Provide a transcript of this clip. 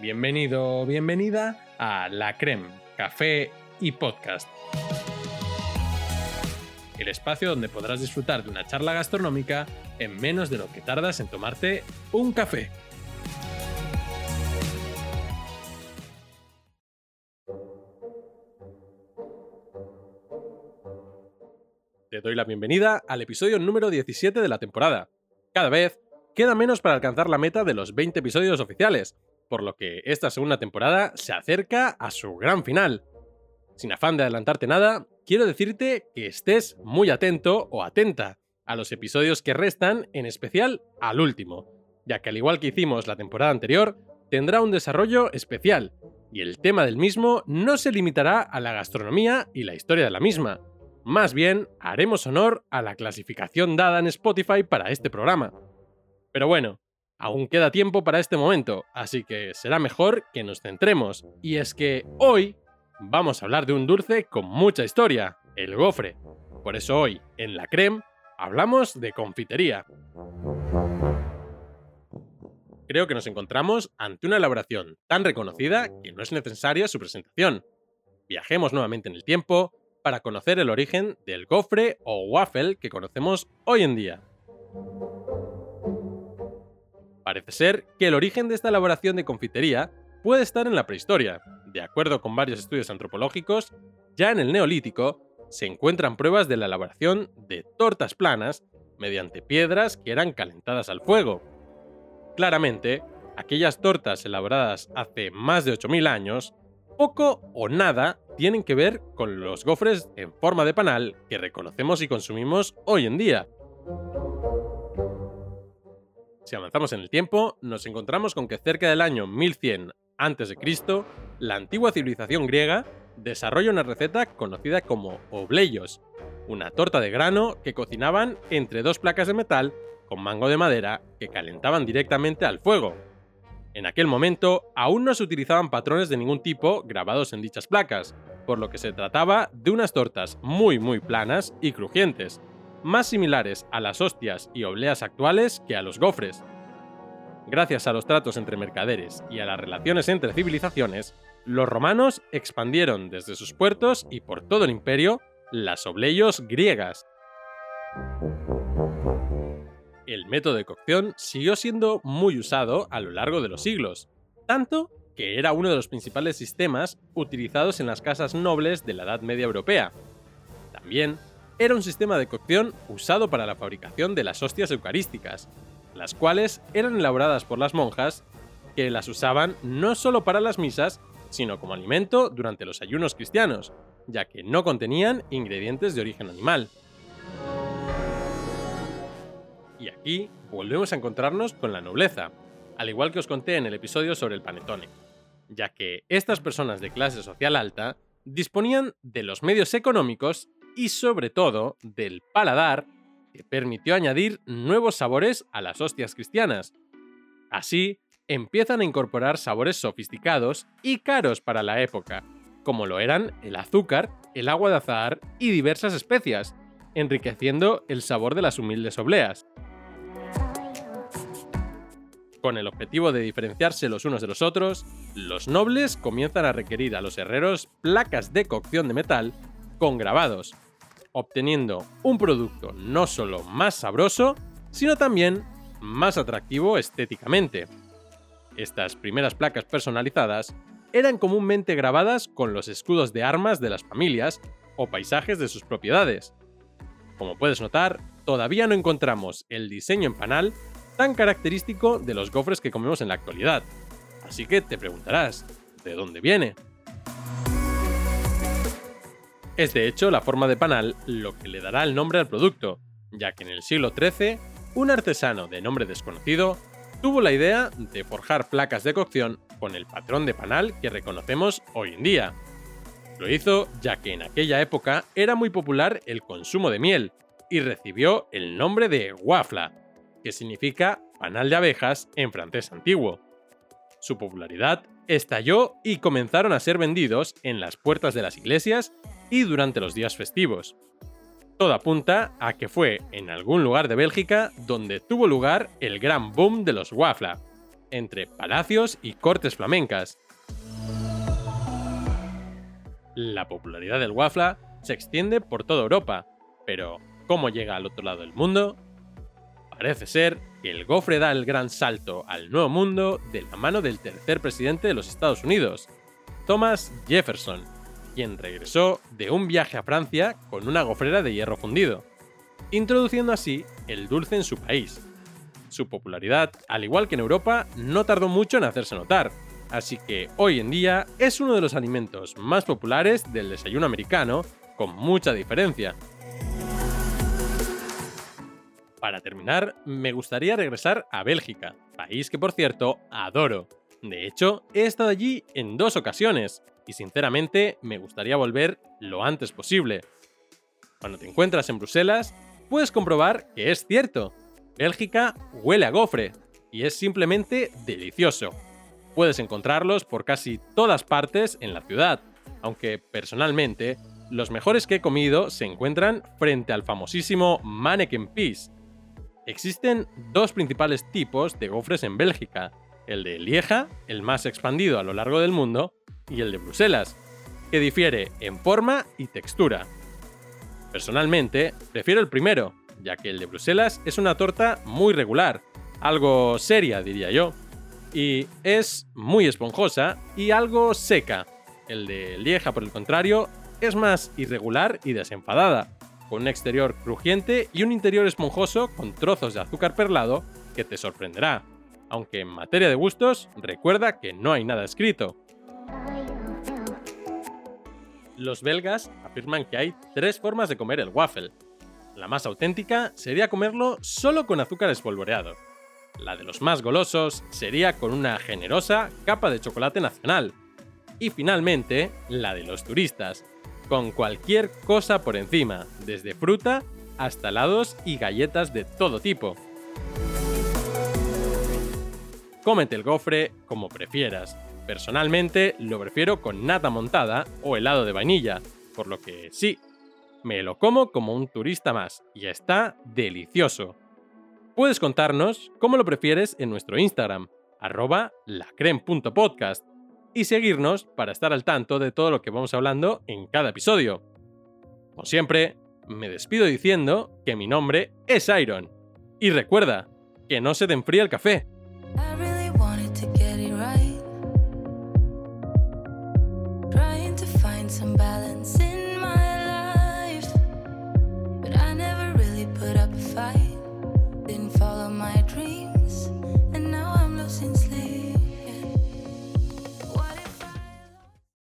Bienvenido o bienvenida a La Creme, Café y Podcast. El espacio donde podrás disfrutar de una charla gastronómica en menos de lo que tardas en tomarte un café. Te doy la bienvenida al episodio número 17 de la temporada. Cada vez queda menos para alcanzar la meta de los 20 episodios oficiales, por lo que esta segunda temporada se acerca a su gran final. Sin afán de adelantarte nada, quiero decirte que estés muy atento o atenta a los episodios que restan, en especial al último, ya que al igual que hicimos la temporada anterior, tendrá un desarrollo especial, y el tema del mismo no se limitará a la gastronomía y la historia de la misma. Más bien, haremos honor a la clasificación dada en Spotify para este programa. Pero bueno, Aún queda tiempo para este momento, así que será mejor que nos centremos. Y es que hoy vamos a hablar de un dulce con mucha historia, el gofre. Por eso hoy, en la creme, hablamos de confitería. Creo que nos encontramos ante una elaboración tan reconocida que no es necesaria su presentación. Viajemos nuevamente en el tiempo para conocer el origen del gofre o waffle que conocemos hoy en día. Parece ser que el origen de esta elaboración de confitería puede estar en la prehistoria. De acuerdo con varios estudios antropológicos, ya en el Neolítico se encuentran pruebas de la elaboración de tortas planas mediante piedras que eran calentadas al fuego. Claramente, aquellas tortas elaboradas hace más de 8.000 años, poco o nada tienen que ver con los gofres en forma de panal que reconocemos y consumimos hoy en día. Si avanzamos en el tiempo, nos encontramos con que cerca del año 1100 a.C., la antigua civilización griega desarrolla una receta conocida como obleios, una torta de grano que cocinaban entre dos placas de metal con mango de madera que calentaban directamente al fuego. En aquel momento aún no se utilizaban patrones de ningún tipo grabados en dichas placas, por lo que se trataba de unas tortas muy muy planas y crujientes, más similares a las hostias y obleas actuales que a los gofres. Gracias a los tratos entre mercaderes y a las relaciones entre civilizaciones, los romanos expandieron desde sus puertos y por todo el imperio las obleyos griegas. El método de cocción siguió siendo muy usado a lo largo de los siglos, tanto que era uno de los principales sistemas utilizados en las casas nobles de la Edad Media Europea. También era un sistema de cocción usado para la fabricación de las hostias eucarísticas, las cuales eran elaboradas por las monjas que las usaban no solo para las misas, sino como alimento durante los ayunos cristianos, ya que no contenían ingredientes de origen animal. Y aquí volvemos a encontrarnos con la nobleza, al igual que os conté en el episodio sobre el panetone, ya que estas personas de clase social alta disponían de los medios económicos y sobre todo del paladar que permitió añadir nuevos sabores a las hostias cristianas. Así, empiezan a incorporar sabores sofisticados y caros para la época, como lo eran el azúcar, el agua de azahar y diversas especias, enriqueciendo el sabor de las humildes obleas. Con el objetivo de diferenciarse los unos de los otros, los nobles comienzan a requerir a los herreros placas de cocción de metal con grabados, obteniendo un producto no solo más sabroso, sino también más atractivo estéticamente. Estas primeras placas personalizadas eran comúnmente grabadas con los escudos de armas de las familias o paisajes de sus propiedades. Como puedes notar, todavía no encontramos el diseño en panal tan característico de los gofres que comemos en la actualidad. Así que te preguntarás, ¿de dónde viene? Es de hecho la forma de panal lo que le dará el nombre al producto, ya que en el siglo XIII, un artesano de nombre desconocido tuvo la idea de forjar placas de cocción con el patrón de panal que reconocemos hoy en día. Lo hizo ya que en aquella época era muy popular el consumo de miel y recibió el nombre de wafla, que significa panal de abejas en francés antiguo. Su popularidad estalló y comenzaron a ser vendidos en las puertas de las iglesias y durante los días festivos. Todo apunta a que fue en algún lugar de Bélgica donde tuvo lugar el gran boom de los waffle, entre palacios y cortes flamencas. La popularidad del waffle se extiende por toda Europa, pero ¿cómo llega al otro lado del mundo? Parece ser que el gofre da el gran salto al nuevo mundo de la mano del tercer presidente de los Estados Unidos, Thomas Jefferson, quien regresó de un viaje a Francia con una gofrera de hierro fundido, introduciendo así el dulce en su país. Su popularidad, al igual que en Europa, no tardó mucho en hacerse notar, así que hoy en día es uno de los alimentos más populares del desayuno americano, con mucha diferencia. Para terminar, me gustaría regresar a Bélgica, país que por cierto adoro. De hecho, he estado allí en dos ocasiones, y sinceramente me gustaría volver lo antes posible. Cuando te encuentras en Bruselas, puedes comprobar que es cierto. Bélgica huele a gofre, y es simplemente delicioso. Puedes encontrarlos por casi todas partes en la ciudad, aunque personalmente los mejores que he comido se encuentran frente al famosísimo Manneken Peace. Existen dos principales tipos de gofres en Bélgica, el de Lieja, el más expandido a lo largo del mundo, y el de Bruselas, que difiere en forma y textura. Personalmente, prefiero el primero, ya que el de Bruselas es una torta muy regular, algo seria diría yo, y es muy esponjosa y algo seca. El de Lieja, por el contrario, es más irregular y desenfadada, con un exterior crujiente y un interior esponjoso con trozos de azúcar perlado que te sorprenderá aunque en materia de gustos, recuerda que no hay nada escrito. Los belgas afirman que hay tres formas de comer el waffle. La más auténtica sería comerlo solo con azúcar espolvoreado. La de los más golosos sería con una generosa capa de chocolate nacional. Y finalmente, la de los turistas, con cualquier cosa por encima, desde fruta hasta helados y galletas de todo tipo. Cómete el gofre como prefieras. Personalmente lo prefiero con nata montada o helado de vainilla, por lo que sí, me lo como como un turista más y está delicioso. Puedes contarnos cómo lo prefieres en nuestro Instagram, arroba lacrem.podcast, y seguirnos para estar al tanto de todo lo que vamos hablando en cada episodio. Como siempre, me despido diciendo que mi nombre es Iron. Y recuerda, que no se te enfría el café. Some balance in